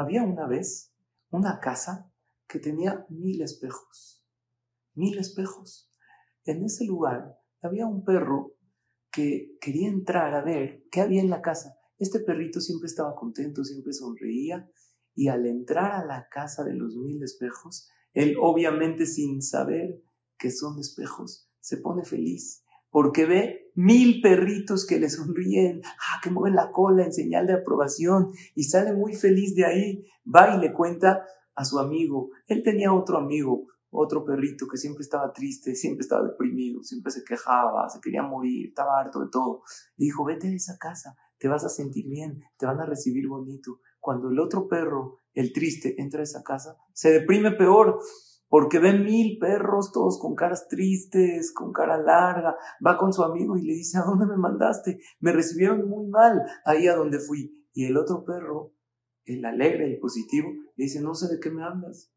Había una vez una casa que tenía mil espejos. Mil espejos. En ese lugar había un perro que quería entrar a ver qué había en la casa. Este perrito siempre estaba contento, siempre sonreía y al entrar a la casa de los mil espejos, él obviamente sin saber que son espejos, se pone feliz porque ve mil perritos que le sonríen, ah, que mueven la cola en señal de aprobación y sale muy feliz de ahí, va y le cuenta a su amigo. Él tenía otro amigo, otro perrito que siempre estaba triste, siempre estaba deprimido, siempre se quejaba, se quería morir, estaba harto de todo. Dijo, vete a esa casa, te vas a sentir bien, te van a recibir bonito. Cuando el otro perro, el triste, entra a esa casa, se deprime peor porque ve mil perros todos con caras tristes, con cara larga, va con su amigo y le dice, ¿a dónde me mandaste? Me recibieron muy mal ahí a donde fui. Y el otro perro, el alegre, el positivo, le dice, no sé de qué me hablas.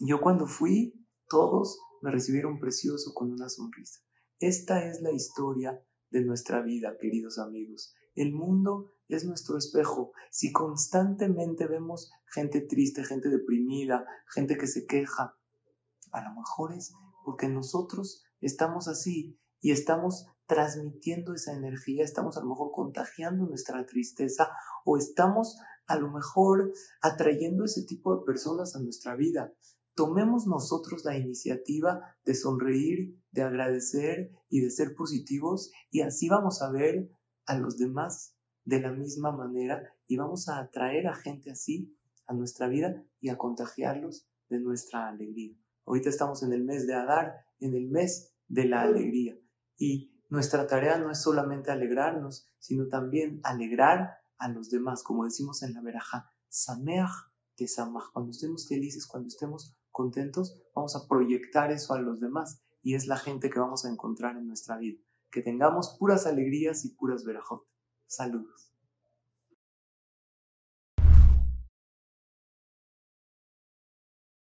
Yo cuando fui, todos me recibieron precioso con una sonrisa. Esta es la historia de nuestra vida, queridos amigos. El mundo es nuestro espejo. Si constantemente vemos gente triste, gente deprimida, gente que se queja, a lo mejor es porque nosotros estamos así y estamos transmitiendo esa energía, estamos a lo mejor contagiando nuestra tristeza o estamos a lo mejor atrayendo ese tipo de personas a nuestra vida. Tomemos nosotros la iniciativa de sonreír, de agradecer y de ser positivos y así vamos a ver a los demás de la misma manera y vamos a atraer a gente así a nuestra vida y a contagiarlos de nuestra alegría. Ahorita estamos en el mes de Adar, en el mes de la alegría. Y nuestra tarea no es solamente alegrarnos, sino también alegrar a los demás, como decimos en la veraja, Sameach te samach. Cuando estemos felices, cuando estemos contentos, vamos a proyectar eso a los demás y es la gente que vamos a encontrar en nuestra vida. Que tengamos puras alegrías y puras verajot. Saludos.